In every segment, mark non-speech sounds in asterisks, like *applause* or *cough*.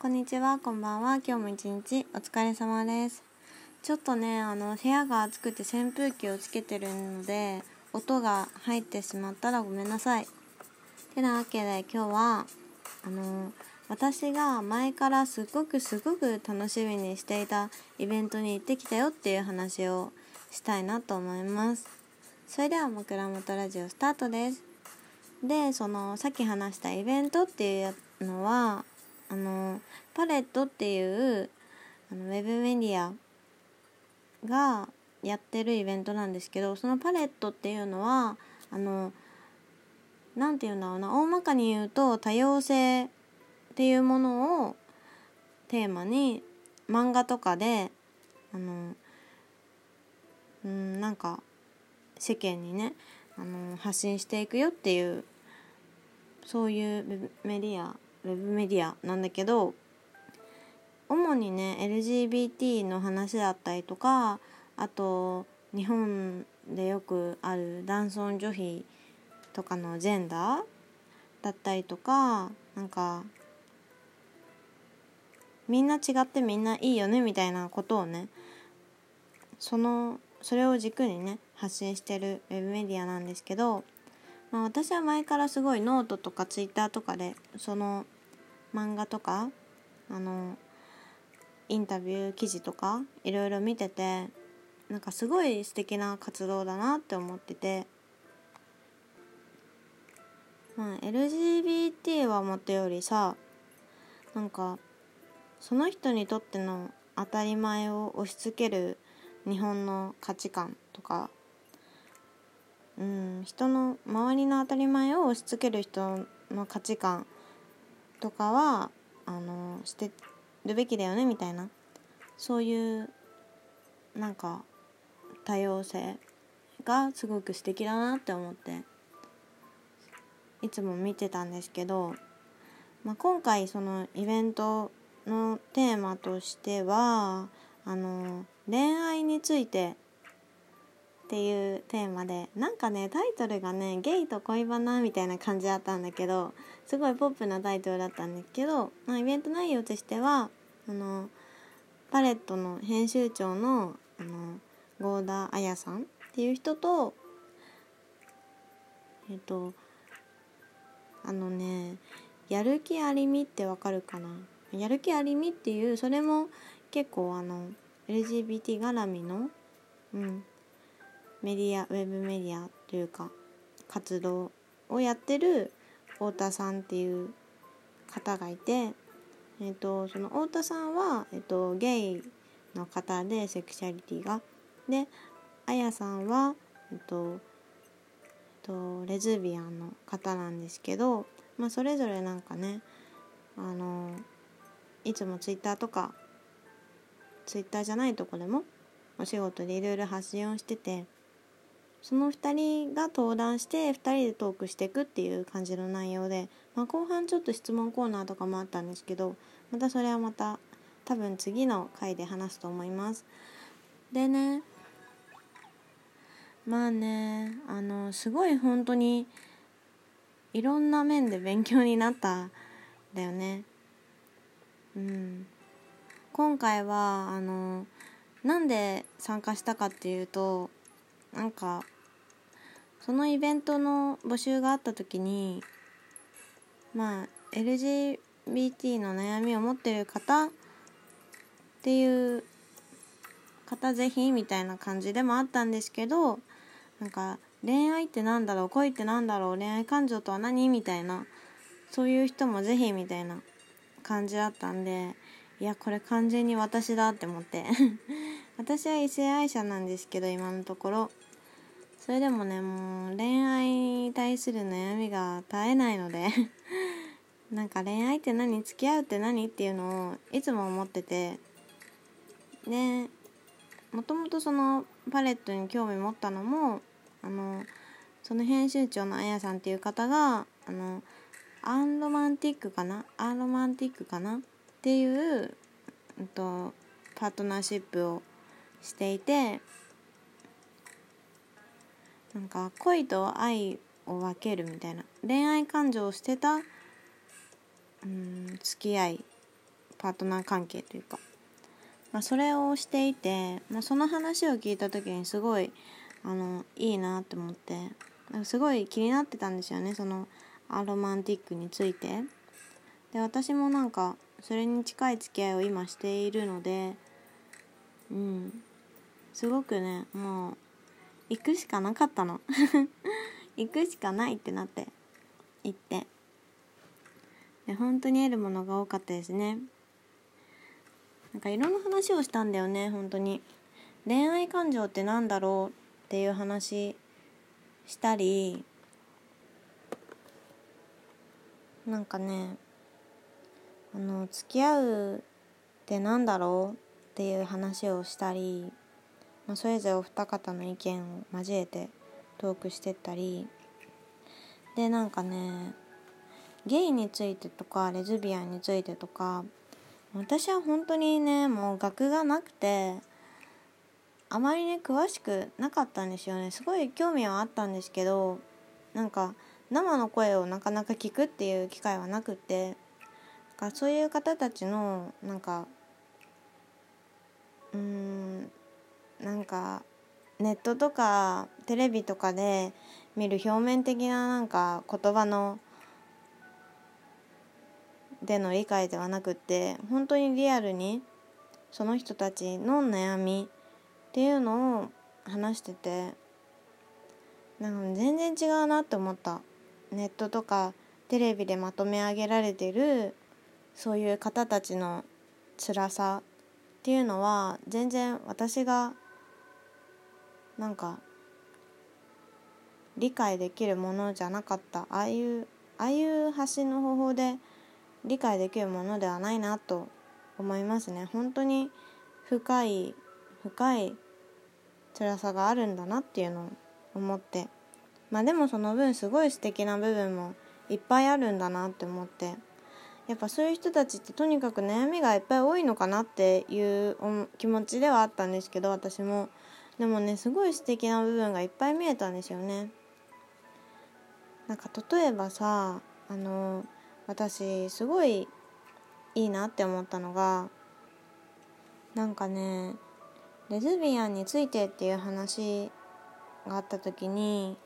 こんにちは、こんばんは。今日も一日お疲れ様です。ちょっとね、あの部屋が暑くて扇風機をつけてるので、音が入ってしまったらごめんなさい。てなわけで今日はあの私が前からすごくすごく楽しみにしていたイベントに行ってきたよっていう話をしたいなと思います。それでは枕元ラジオスタートです。で、そのさっき話したイベントっていうのはあのパレットっていうあのウェブメディアがやってるイベントなんですけどそのパレットっていうのはあの何て言うんだろうな大まかに言うと多様性っていうものをテーマに漫画とかであのうんなんか世間にねあの発信していくよっていうそういうメディアウェブメディアなんだけど主にね LGBT の話だったりとかあと日本でよくある男尊女卑とかのジェンダーだったりとかなんかみんな違ってみんないいよねみたいなことをねそのそれを軸にね発信してるウェブメディアなんですけどまあ、私は前からすごいノートとかツイッターとかでその漫画とかあのインタビュー記事とかいろいろ見ててなんかすごい素敵な活動だなって思ってて、まあ、LGBT はもとよりさなんかその人にとっての当たり前を押し付ける日本の価値観とかうん人の周りの当たり前を押し付ける人の価値観とかはあのしてるべきだよねみたいな。そういうなんか多様性がすごく素敵だなって思っていつも見てたんですけど、まあ、今回そのイベントのテーマとしてはあの恋愛についてっていうテーマでなんかねタイトルがね「ゲイと恋バナ」みたいな感じだったんだけどすごいポップなタイトルだったんですけど、まあ、イベント内容としてはあのパレットの編集長のあの合田彩さんっていう人とえっとあのねやる気ありみってわかるかな？やる気ありみっていうそれも結構あの LGBT 絡みの、うん、メディアウェブメディアというか活動をやってる太田さんっていう方がいて、えーと、その太田さんは、えーと、ゲイの方でセクシャリティが。であやさんは、えーとえー、とレズビアンの方なんですけど、まあ、それぞれなんかねあのいつもツイッターとかツイッターじゃないとこでもお仕事でいろいろ発信をしててその2人が登壇して2人でトークしていくっていう感じの内容で、まあ、後半ちょっと質問コーナーとかもあったんですけどまたそれはまた多分次の回で話すと思います。でねまあねあのすごい本当にいろんな面で勉強になったんだよね。うん。今回はあのなんで参加したかっていうとなんかそのイベントの募集があった時にまあ LGBT の悩みを持ってる方っていう方ぜひみたいな感じでもあったんですけどなんか恋愛ってなんだろう恋ってなんだろう恋愛感情とは何みたいなそういう人もぜひみたいな感じだったんでいやこれ完全に私だって思って。*laughs* 私は異性愛者なんですけど今のところ。それでもねもう恋愛に対する悩みが絶えないので *laughs* なんか恋愛って何？付き合うって何？っていうのをいつも思ってて。でもともとそのパレットに興味持ったのもあのその編集長のあやさんっていう方があのアンロマンティックかな？アンロマンティックかな？っていう、うんと、パートナーシップをしていてなんか恋と愛を分けるみたいな恋愛感情を捨てたうん付き合いパートナー関係というか、まあ、それをしていて、まあ、その話を聞いた時にすごいあのいいなって思ってなんかすごい気になってたんですよねそのアロマンティックについて。で私もなんかそれに近い付き合いを今しているのでうん。すごくねもう行くしかなかったの。*laughs* 行くしかないってなって行って。で本当に得るものが多かったですね。なんかいろんな話をしたんだよね本当に。恋愛感情ってなんだろうっていう話したりなんかねあの付き合うってなんだろうっていう話をしたり、まあ、それぞれお二方の意見を交えてトークしてったり。でなんかねゲイについてとかレズビアンについてとか私は本当にねもう学がなくてあまりね詳しくなかったんですよね。すごい興味はあったんですけどなんか生の声をなかなか聞くっていう機会はなくてかそういう方たちのなんかうーんなんかネットとかテレビとかで見る表面的ななんか言葉のでの理解ではなくって本当にリアルにその人たちの悩みっていうのを話しててなんか全然違うなって思った。ネットとかテレビでまとめ上げられてるそういう方たちの辛さっていうのは全然私がなんか理解できるものじゃなかった。ああいうああいう発信の方法で理解できるものではないなと思いますね。本当に深い深い辛さがあるんだなっていうのを思って。まあでもその分すごい素敵な部分もいっぱいあるんだなって思って。やっぱそういう人たちってとにかく悩みがいっぱい多いのかなっていう気持ちではあったんですけど私もでもねすごい素敵な部分がいっぱい見えたんですよね。なんか例えばさあの私すごいいいなって思ったのがなんかねレズビアンについてっていう話があった時に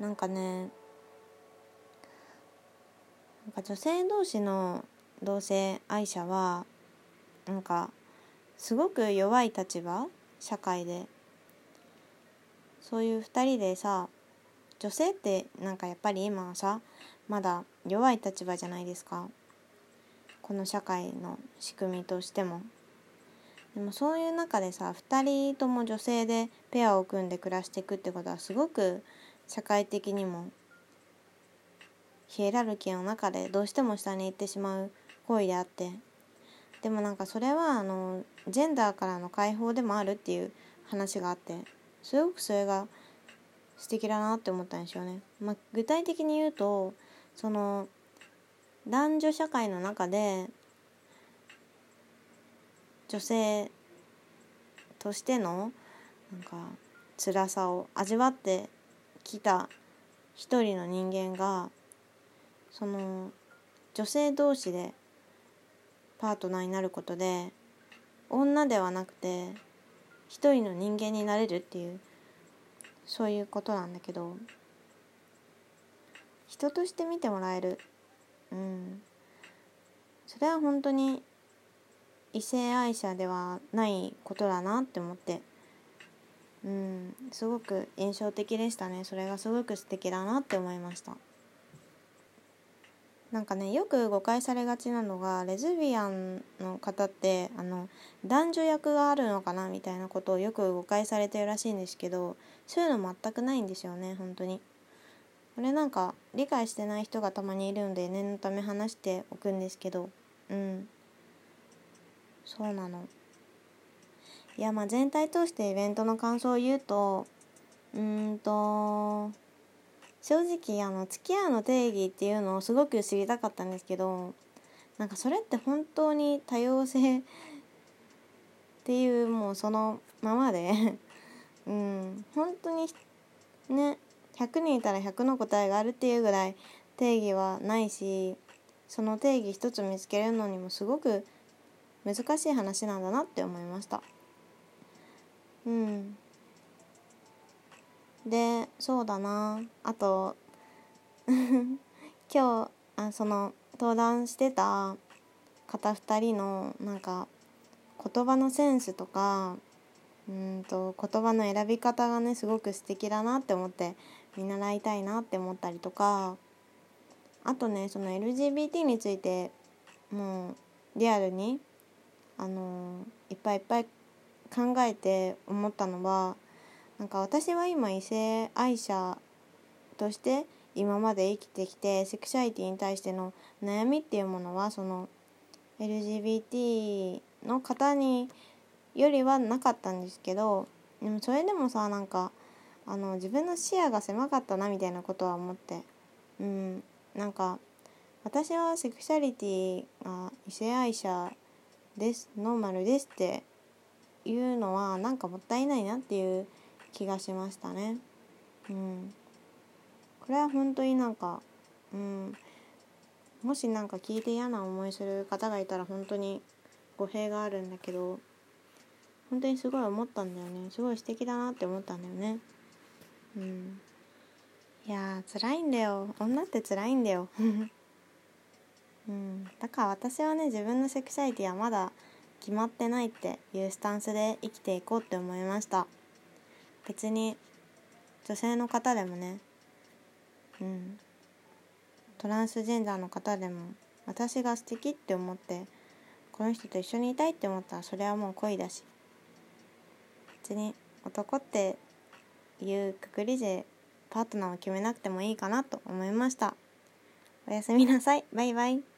なんかねなんか女性同士の同性愛者はなんかすごく弱い立場社会で。そういう2人でさ女性ってなんかやっぱり今はさまだ弱い立場じゃないですか。この社会の仕組みとしても。でもそういう中でさ2人とも女性でペアを組んで暮らしていくってことはすごく社会的にもヒエラルキーの中でどうしても下に行ってしまう行為であって。でもなんかそれはあのジェンダーからの解放でもあるっていう話があって。すごくそれが素敵だなって思ったんですよね。まあ、具体的に言うとその男女社会の中で女性としてのなんか辛さを味わってきた一人の人間がその女性同士でパートナーになることで女ではなくて一人の人間になれるっていうそういうことなんだけど人として見てもらえる。うん。それは本当に異性愛者ではないことだなって思って。うん。すごく印象的でしたね。それがすごく素敵だなって思いました。なんかねよく誤解されがちなのがレズビアンの方ってあの男女役があるのかなみたいなことをよく誤解されてるらしいんですけどそういうの全くないんですよね本当に。これなんか理解してない人がたまにいるので念のため話しておくんですけどうん。そうなの。いやまあ全体通してイベントの感想を言うとうんと正直あの付き合うの定義っていうのをすごく知りたかったんですけどなんかそれって本当に多様性っていうもうそのままで *laughs* うん本当にね100人いたら100の答えがあるっていうぐらい定義はないしその定義一つ見つけるのにもすごく難しい話なんだなって思いました。うん。でそうだな。あと *laughs* 今日あその登壇してた方2人のなんか言葉のセンスとかうんと言葉の選び方がねすごく素敵だなって思って見習いたいなって思ったりとか。あとねその LGBT についてもうリアルにあのいっぱいいっぱい考えて思ったのはなんか私は今異性愛者として今まで生きてきてセクシャリティに対しての悩みっていうものはその LGBT の方によりはなかったんですけどでもそれでもさなんかあの自分の視野が狭かったなみたいなことは思ってうんなんか私はセクシャリティが異性愛者ですノーマルですっていうのはなんかもったいないなっていう気がしましたね。うん。これは本当になんかうん。もし何か聞いて嫌な思いする方がいたら本当に語弊があるんだけど本当にすごい思ったんだよね。すごい素敵だなって思ったんだよね。うん。いやー辛いんだよ。女って辛いんだよ。*laughs* うん。だから私はね自分のセクシャリティはまだ決まってないっていうスタンスで生きていこうって思いました。別に女性の方でもねうん。トランスジェンダーの方でも私が素敵って思ってこの人と一緒にいたいって思ったらそれはもう恋だし。別に男っていうくくりでパートナーを決めなくてもいいかなと思いました。おやすみなさい。バイバイ。